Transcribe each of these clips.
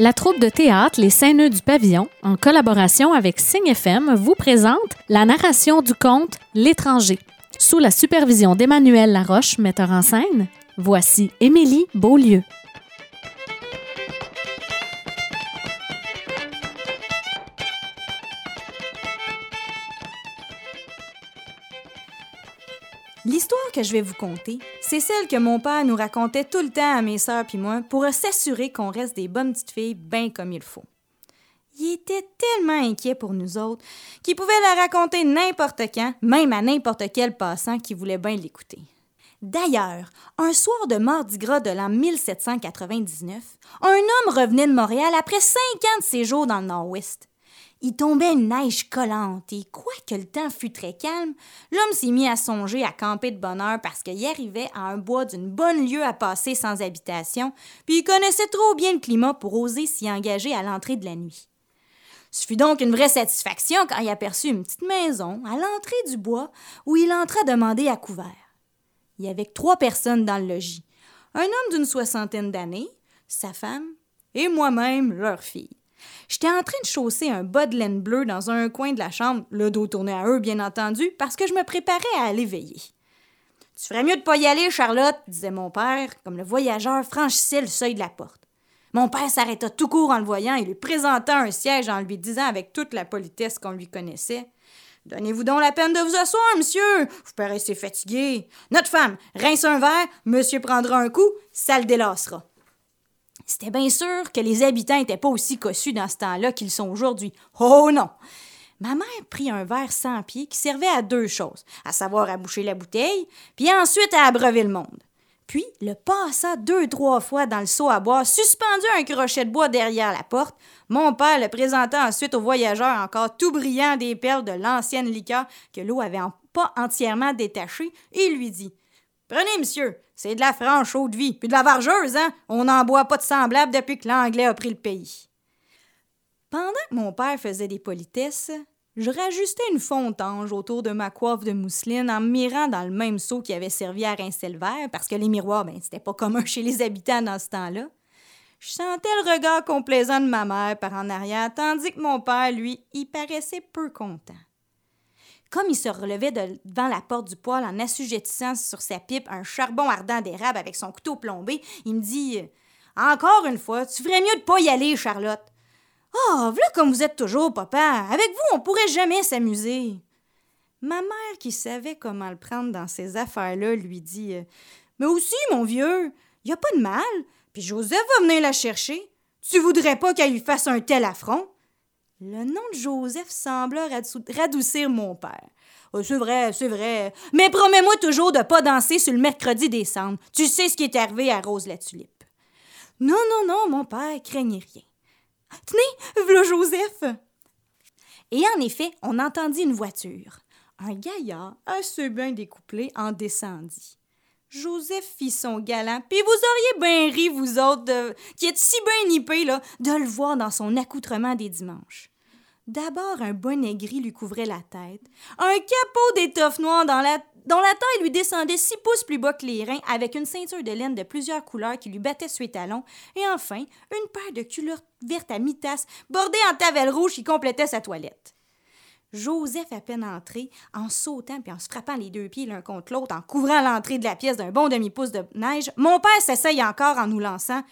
La troupe de théâtre Les Saint-Nœuds du Pavillon, en collaboration avec Signe FM, vous présente la narration du conte L'étranger. Sous la supervision d'Emmanuel Laroche, metteur en scène, voici Émilie Beaulieu. Je vais vous conter, c'est celle que mon père nous racontait tout le temps à mes sœurs puis moi pour s'assurer qu'on reste des bonnes petites filles bien comme il faut. Il était tellement inquiet pour nous autres qu'il pouvait la raconter n'importe quand, même à n'importe quel passant qui voulait bien l'écouter. D'ailleurs, un soir de Mardi Gras de l'an 1799, un homme revenait de Montréal après cinq ans de séjour dans le Nord-Ouest. Il tombait une neige collante et, quoique le temps fût très calme, l'homme s'est mis à songer à camper de bonne heure parce qu'il arrivait à un bois d'une bonne lieue à passer sans habitation, puis il connaissait trop bien le climat pour oser s'y engager à l'entrée de la nuit. Ce fut donc une vraie satisfaction quand il aperçut une petite maison à l'entrée du bois où il entra demander à couvert. Il y avait trois personnes dans le logis. Un homme d'une soixantaine d'années, sa femme et moi-même, leur fille. J'étais en train de chausser un bas de laine bleu dans un coin de la chambre, le dos tourné à eux, bien entendu, parce que je me préparais à aller veiller. Tu ferais mieux de pas y aller, Charlotte, disait mon père, comme le voyageur franchissait le seuil de la porte. Mon père s'arrêta tout court en le voyant et lui présenta un siège en lui disant avec toute la politesse qu'on lui connaissait. Donnez-vous donc la peine de vous asseoir, monsieur. Vous paraissez fatigué. Notre femme, rince un verre, monsieur prendra un coup, ça le délassera. C'était bien sûr que les habitants n'étaient pas aussi cossus dans ce temps-là qu'ils sont aujourd'hui. Oh non! Ma mère prit un verre sans pied qui servait à deux choses, à savoir à boucher la bouteille, puis ensuite à abreuver le monde. Puis le passa deux, trois fois dans le seau à boire, suspendu à un crochet de bois derrière la porte. Mon père le présenta ensuite aux voyageurs encore tout brillant des perles de l'ancienne liqueur que l'eau avait pas entièrement détachée, et lui dit Prenez, monsieur, c'est de la franche eau de vie, puis de la vargeuse, hein? On n'en boit pas de semblable depuis que l'Anglais a pris le pays. Pendant que mon père faisait des politesses, je rajustais une fontange autour de ma coiffe de mousseline en mirant dans le même seau qui avait servi à rincer le verre, parce que les miroirs, ben, c'était pas commun chez les habitants dans ce temps-là. Je sentais le regard complaisant de ma mère par en arrière, tandis que mon père, lui, y paraissait peu content. Comme il se relevait devant la porte du poêle en assujettissant sur sa pipe un charbon ardent d'érable avec son couteau plombé, il me dit Encore une fois, tu ferais mieux de pas y aller, Charlotte. Ah, oh, voilà comme vous êtes toujours, papa. Avec vous, on pourrait jamais s'amuser. Ma mère, qui savait comment le prendre dans ces affaires-là, lui dit Mais aussi, mon vieux, y a pas de mal. Puis Joseph va venir la chercher. Tu voudrais pas qu'elle lui fasse un tel affront? Le nom de Joseph sembla radoucir mon père. Oh, c'est vrai, c'est vrai. Mais promets-moi toujours de pas danser sur le mercredi décembre. Tu sais ce qui est arrivé à Rose la Tulipe. Non, non, non, mon père craignait rien. Tenez, voilà Joseph. Et en effet, on entendit une voiture. Un gaillard, assez bien découplé, en descendit. Joseph fit son galant, puis vous auriez bien ri, vous autres, qui êtes si bien nippés, là, de le voir dans son accoutrement des dimanches. D'abord, un bonnet gris lui couvrait la tête, un capot d'étoffe noire dont la taille lui descendait six pouces plus bas que les reins, avec une ceinture de laine de plusieurs couleurs qui lui battait sur les talons, et enfin, une paire de culottes vertes à mi-tasse, bordées en tavelle rouge qui complétait sa toilette. Joseph, à peine entré, en sautant puis en se frappant les deux pieds l'un contre l'autre, en couvrant l'entrée de la pièce d'un bon demi-pouce de neige, mon père s'essaye encore en nous lançant.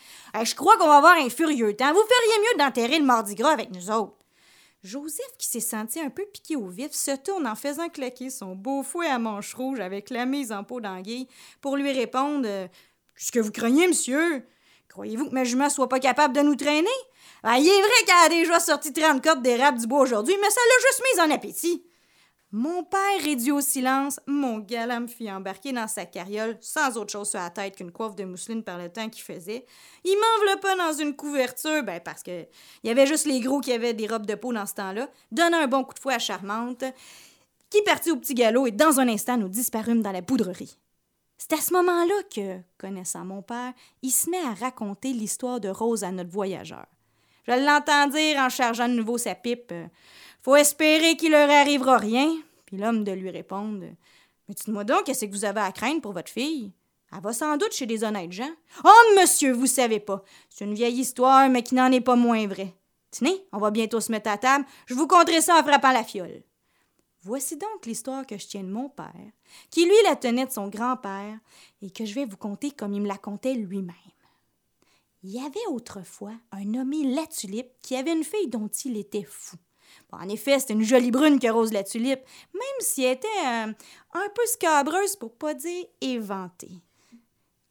je crois qu'on va avoir un furieux temps. Vous feriez mieux d'enterrer le mardi gras avec nous autres. Joseph, qui s'est senti un peu piqué au vif, se tourne en faisant claquer son beau fouet à manche rouge avec la mise en peau d'anguille pour lui répondre Qu'est-ce que vous craignez, monsieur? Croyez-vous que ma jument soit pas capable de nous traîner? Ben, Il est vrai qu'elle a déjà sorti 30 cordes d'érable du bois aujourd'hui, mais ça l'a juste mise en appétit. Mon père réduit au silence, mon galant me fit embarquer dans sa carriole sans autre chose sur la tête qu'une coiffe de mousseline par le temps qu'il faisait. Il m'enveloppait dans une couverture, ben parce que il y avait juste les gros qui avaient des robes de peau dans ce temps-là, donna un bon coup de fouet à Charmante, qui partit au petit galop et dans un instant nous disparûmes dans la poudrerie. C'est à ce moment-là que, connaissant mon père, il se met à raconter l'histoire de Rose à notre voyageur. Je l'entends dire en chargeant de nouveau sa pipe. Faut espérer qu'il leur arrivera rien. Puis l'homme de lui répondre Mais dites-moi donc, qu'est-ce que vous avez à craindre pour votre fille? Elle va sans doute chez des honnêtes gens. Oh, monsieur, vous savez pas. C'est une vieille histoire, mais qui n'en est pas moins vraie. Tenez, on va bientôt se mettre à table. Je vous conterai ça en frappant la fiole. Voici donc l'histoire que je tiens de mon père, qui lui la tenait de son grand-père, et que je vais vous conter comme il me la contait lui-même. Il y avait autrefois un nommé La Tulipe qui avait une fille dont il était fou. En effet, c'était une jolie brune que Rose La Tulipe, même si elle était euh, un peu scabreuse pour pas dire éventée.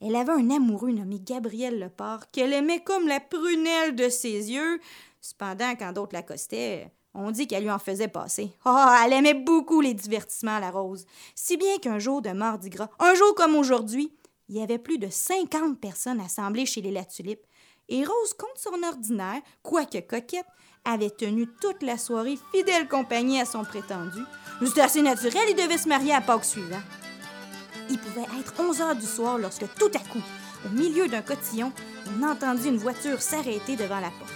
Elle avait un amoureux nommé Gabriel Leport qu'elle aimait comme la prunelle de ses yeux. Cependant, quand d'autres l'accostaient, on dit qu'elle lui en faisait passer. oh, elle aimait beaucoup les divertissements, la Rose. Si bien qu'un jour de Mardi Gras, un jour comme aujourd'hui, il y avait plus de 50 personnes assemblées chez les La Tulipe. Et Rose, contre son ordinaire, quoique coquette, avait tenu toute la soirée fidèle compagnie à son prétendu. C'était assez naturel, il devait se marier à Pâques suivant. Il pouvait être 11 heures du soir lorsque tout à coup, au milieu d'un cotillon, on entendit une voiture s'arrêter devant la porte.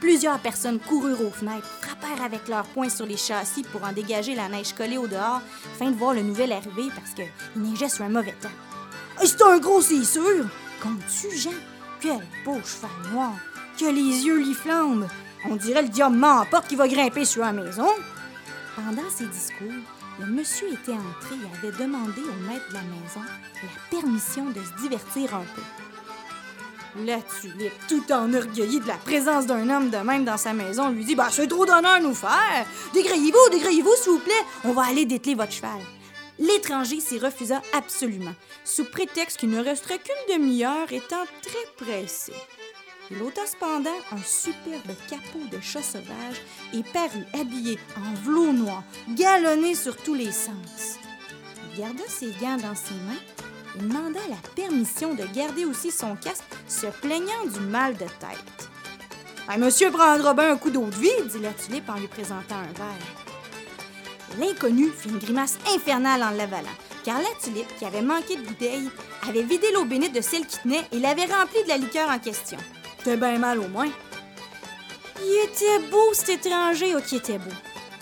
Plusieurs personnes coururent aux fenêtres, frappèrent avec leurs poings sur les châssis pour en dégager la neige collée au dehors, afin de voir le nouvel arriver parce qu'il neigeait sur un mauvais temps. C'est un gros, c'est sûr! Comptes-tu, Jean? Quel beau cheval noir! Que les yeux lui flambent! On dirait le diable m'emporte qui va grimper sur la maison! Pendant ces discours, le monsieur était entré et avait demandé au maître de la maison la permission de se divertir un peu. La tulipe, tout enorgueillie de la présence d'un homme de même dans sa maison, lui dit Bah, c'est trop d'honneur nous faire. Dégrayez-vous, dégrayez-vous, s'il vous plaît. On va aller dételer votre cheval. L'étranger s'y refusa absolument, sous prétexte qu'il ne resterait qu'une demi-heure, étant très pressé. Il ôta cependant un superbe capot de chat sauvage et parut habillé en velours noir, galonné sur tous les sens. Il garda ses gants dans ses mains et demanda la permission de garder aussi son casque, se plaignant du mal de tête. monsieur prendra bien un coup d'eau de vie, dit la tulipe en lui présentant un verre. L'inconnu fit une grimace infernale en l'avalant, car la tulipe, qui avait manqué de bouteille, avait vidé l'eau bénite de celle qui tenait et l'avait remplie de la liqueur en question. C'était bien mal au moins. Il était beau, cet étranger, oh, qui était beau.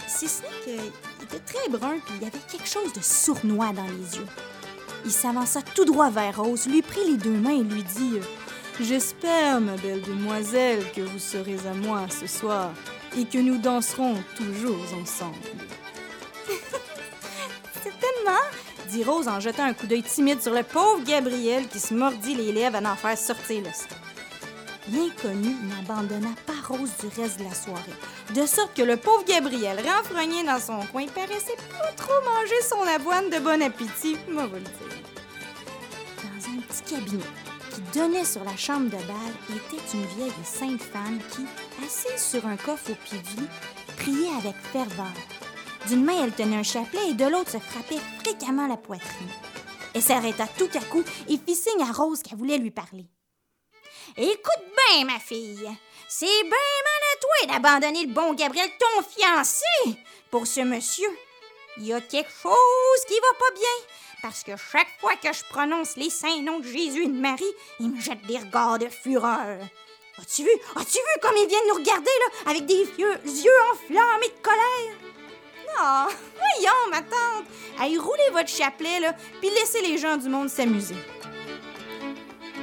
Si ce n'est qu'il était très brun, puis il avait quelque chose de sournois dans les yeux. Il s'avança tout droit vers Rose, lui prit les deux mains et lui dit J'espère, ma belle demoiselle, que vous serez à moi ce soir et que nous danserons toujours ensemble. Dit Rose en jetant un coup d'œil timide sur le pauvre Gabriel qui se mordit les lèvres à en faire sortir le sang l'inconnu n'abandonna pas Rose du reste de la soirée. De sorte que le pauvre Gabriel, renfrogné dans son coin, paraissait pas trop manger son avoine de bon appétit, moi vous le dire. Dans un petit cabinet qui donnait sur la chambre de bal était une vieille sainte femme qui, assise sur un coffre au pied du priait avec ferveur. D'une main, elle tenait un chapelet et de l'autre se frappait fréquemment la poitrine. Elle s'arrêta tout à coup et fit signe à Rose qu'elle voulait lui parler. Écoute bien, ma fille. C'est bien mal à toi d'abandonner le bon Gabriel, ton fiancé, pour ce monsieur. Il y a quelque chose qui va pas bien, parce que chaque fois que je prononce les saints noms de Jésus et de Marie, il me jette des regards de fureur. As-tu vu? As-tu vu comme ils viennent nous regarder, là, avec des yeux enflammés de colère? Non, voyons, ma tante. Allez, roulez votre chapelet, là, puis laissez les gens du monde s'amuser.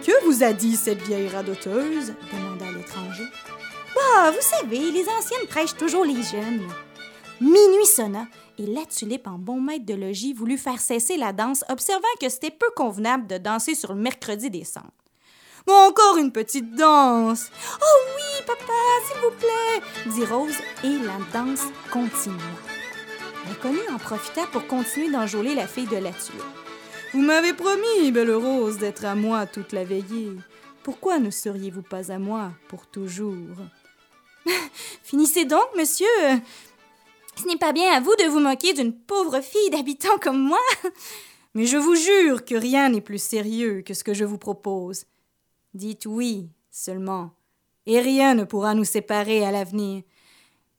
Que vous a dit cette vieille radoteuse? demanda l'étranger. Bah, vous savez, les anciennes prêchent toujours les jeunes. Minuit sonna et la tulipe, en bon maître de logis, voulut faire cesser la danse, observant que c'était peu convenable de danser sur le mercredi des cendres. Bon, encore une petite danse. Oh oui, papa, s'il vous plaît, dit Rose, et la danse continua. L'inconnu en profita pour continuer d'enjôler la fille de la. Vous m'avez promis, belle rose, d'être à moi toute la veillée. Pourquoi ne seriez-vous pas à moi pour toujours? Finissez donc, monsieur. Ce n'est pas bien à vous de vous moquer d'une pauvre fille d'habitant comme moi. Mais je vous jure que rien n'est plus sérieux que ce que je vous propose. Dites oui seulement, et rien ne pourra nous séparer à l'avenir.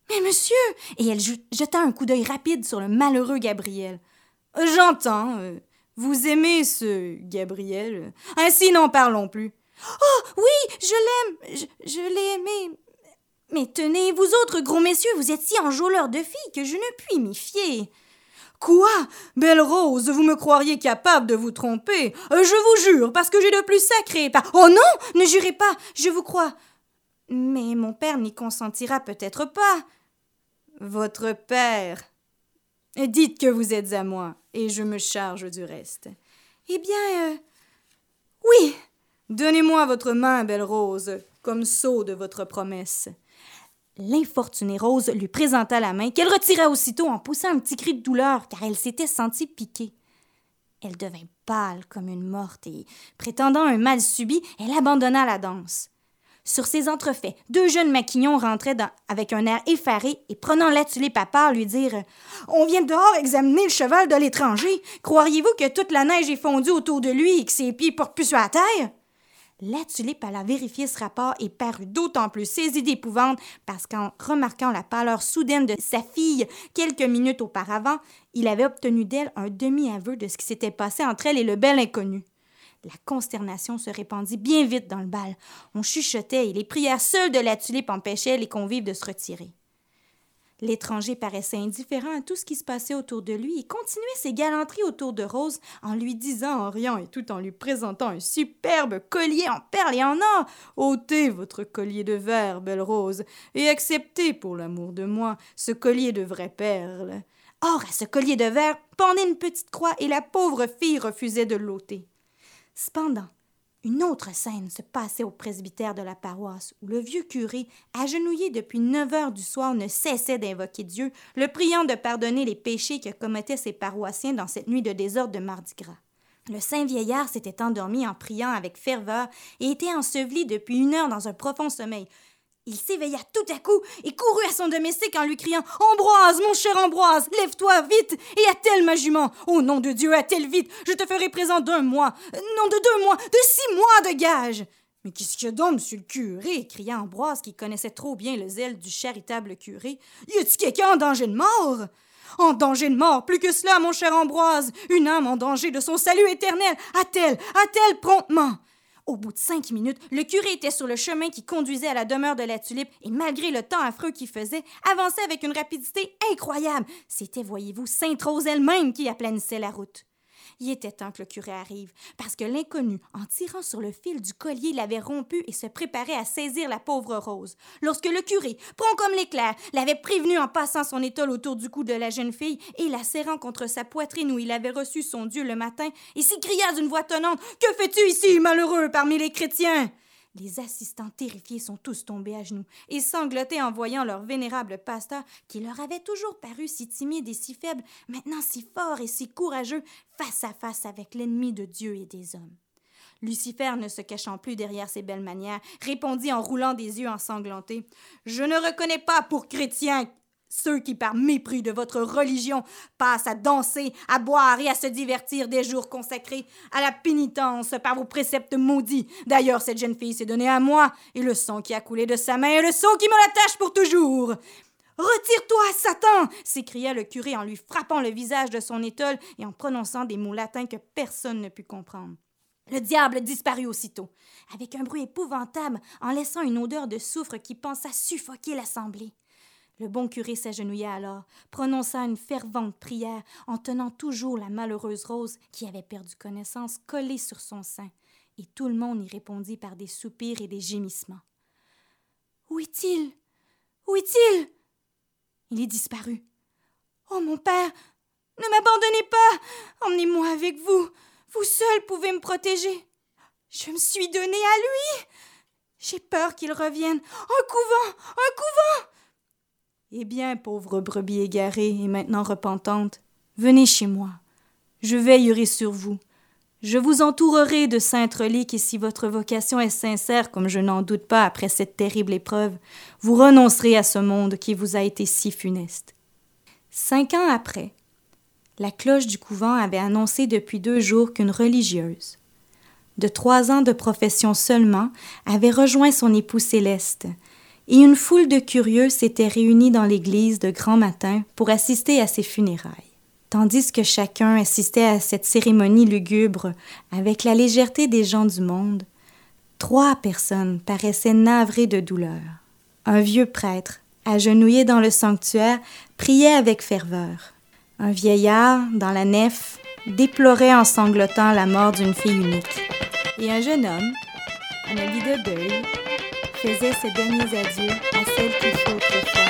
Mais monsieur Et elle jeta un coup d'œil rapide sur le malheureux Gabriel. J'entends. Euh, vous aimez ce Gabriel Ainsi n'en parlons plus. Oh oui, je l'aime, je, je l'ai aimé. Mais tenez, vous autres gros messieurs, vous êtes si enjôleurs de filles que je ne puis m'y fier. Quoi? Belle Rose, vous me croiriez capable de vous tromper euh, Je vous jure, parce que j'ai le plus sacré. Oh non Ne jurez pas, je vous crois. Mais mon père n'y consentira peut-être pas. Votre père. Dites que vous êtes à moi, et je me charge du reste. Eh bien, euh, oui. Donnez-moi votre main, belle Rose, comme sceau de votre promesse. L'infortunée Rose lui présenta la main, qu'elle retira aussitôt en poussant un petit cri de douleur, car elle s'était sentie piquée. Elle devint pâle comme une morte et, prétendant un mal subi, elle abandonna la danse. Sur ces entrefaits, deux jeunes maquignons rentraient avec un air effaré et prenant la tulipe à part lui dirent On vient dehors examiner le cheval de l'étranger. Croiriez-vous que toute la neige est fondue autour de lui et que ses pieds portent plus sur la terre la tulipe alla vérifier ce rapport et parut d'autant plus saisie d'épouvante parce qu'en remarquant la pâleur soudaine de sa fille quelques minutes auparavant, il avait obtenu d'elle un demi-aveu de ce qui s'était passé entre elle et le bel inconnu. La consternation se répandit bien vite dans le bal. On chuchotait et les prières seules de la tulipe empêchaient les convives de se retirer. L'étranger paraissait indifférent à tout ce qui se passait autour de lui et continuait ses galanteries autour de Rose en lui disant en riant et tout en lui présentant un superbe collier en perles et en or. ôtez votre collier de verre, belle Rose, et acceptez, pour l'amour de moi, ce collier de vraies perles. Or, à ce collier de verre pendait une petite croix et la pauvre fille refusait de l'ôter. Cependant, une autre scène se passait au presbytère de la paroisse, où le vieux curé, agenouillé depuis neuf heures du soir, ne cessait d'invoquer Dieu, le priant de pardonner les péchés que commettaient ses paroissiens dans cette nuit de désordre de Mardi Gras. Le saint vieillard s'était endormi en priant avec ferveur et était enseveli depuis une heure dans un profond sommeil. Il s'éveilla tout à coup et courut à son domestique en lui criant Ambroise, mon cher Ambroise, lève-toi vite et attelle ma jument. Au nom de Dieu, attelle vite, je te ferai présent d'un mois, non de deux mois, de six mois de gage. Mais qu'est-ce qu'il y a donc, monsieur le curé cria Ambroise, qui connaissait trop bien le zèle du charitable curé. Y a-t-il quelqu'un en danger de mort en danger de mort, plus que cela, mon cher Ambroise, une âme en danger de son salut éternel. Attelle, attelle promptement. Au bout de cinq minutes, le curé était sur le chemin qui conduisait à la demeure de la tulipe et malgré le temps affreux qu'il faisait, avançait avec une rapidité incroyable. C'était, voyez-vous, Sainte Rose elle-même qui aplanissait la route. Il était temps que le curé arrive, parce que l'inconnu, en tirant sur le fil du collier, l'avait rompu et se préparait à saisir la pauvre Rose. Lorsque le curé, prompt comme l'éclair, l'avait prévenu en passant son étole autour du cou de la jeune fille et la serrant contre sa poitrine où il avait reçu son Dieu le matin, et s'écria d'une voix tonnante Que fais-tu ici, malheureux, parmi les chrétiens? Les assistants terrifiés sont tous tombés à genoux et sanglotaient en voyant leur vénérable pasteur, qui leur avait toujours paru si timide et si faible, maintenant si fort et si courageux, face à face avec l'ennemi de Dieu et des hommes. Lucifer, ne se cachant plus derrière ses belles manières, répondit en roulant des yeux ensanglantés. Je ne reconnais pas pour chrétien ceux qui, par mépris de votre religion, passent à danser, à boire et à se divertir des jours consacrés à la pénitence par vos préceptes maudits. D'ailleurs, cette jeune fille s'est donnée à moi, et le sang qui a coulé de sa main est le sang qui me l'attache pour toujours. Retire-toi, Satan s'écria le curé en lui frappant le visage de son étole et en prononçant des mots latins que personne ne put comprendre. Le diable disparut aussitôt, avec un bruit épouvantable, en laissant une odeur de soufre qui pensa suffoquer l'assemblée. Le bon curé s'agenouilla alors, prononça une fervente prière en tenant toujours la malheureuse Rose qui avait perdu connaissance collée sur son sein, et tout le monde y répondit par des soupirs et des gémissements. Où est-il? Où est-il? Il est disparu. Oh mon père, ne m'abandonnez pas Emmenez-moi avec vous. Vous seul pouvez me protéger. Je me suis donné à lui. J'ai peur qu'il revienne. Un couvent Un couvent eh bien, pauvre brebis égarée et maintenant repentante, venez chez moi. Je veillerai sur vous. Je vous entourerai de saintes reliques et si votre vocation est sincère, comme je n'en doute pas après cette terrible épreuve, vous renoncerez à ce monde qui vous a été si funeste. Cinq ans après, la cloche du couvent avait annoncé depuis deux jours qu'une religieuse, de trois ans de profession seulement, avait rejoint son époux céleste, et une foule de curieux s'était réunie dans l'église de grand matin pour assister à ses funérailles. Tandis que chacun assistait à cette cérémonie lugubre avec la légèreté des gens du monde, trois personnes paraissaient navrées de douleur. Un vieux prêtre, agenouillé dans le sanctuaire, priait avec ferveur. Un vieillard, dans la nef, déplorait en sanglotant la mort d'une fille unique. Et un jeune homme, en habit de deuil, faisait ses derniers adieux à celle qu'il faut autrefois.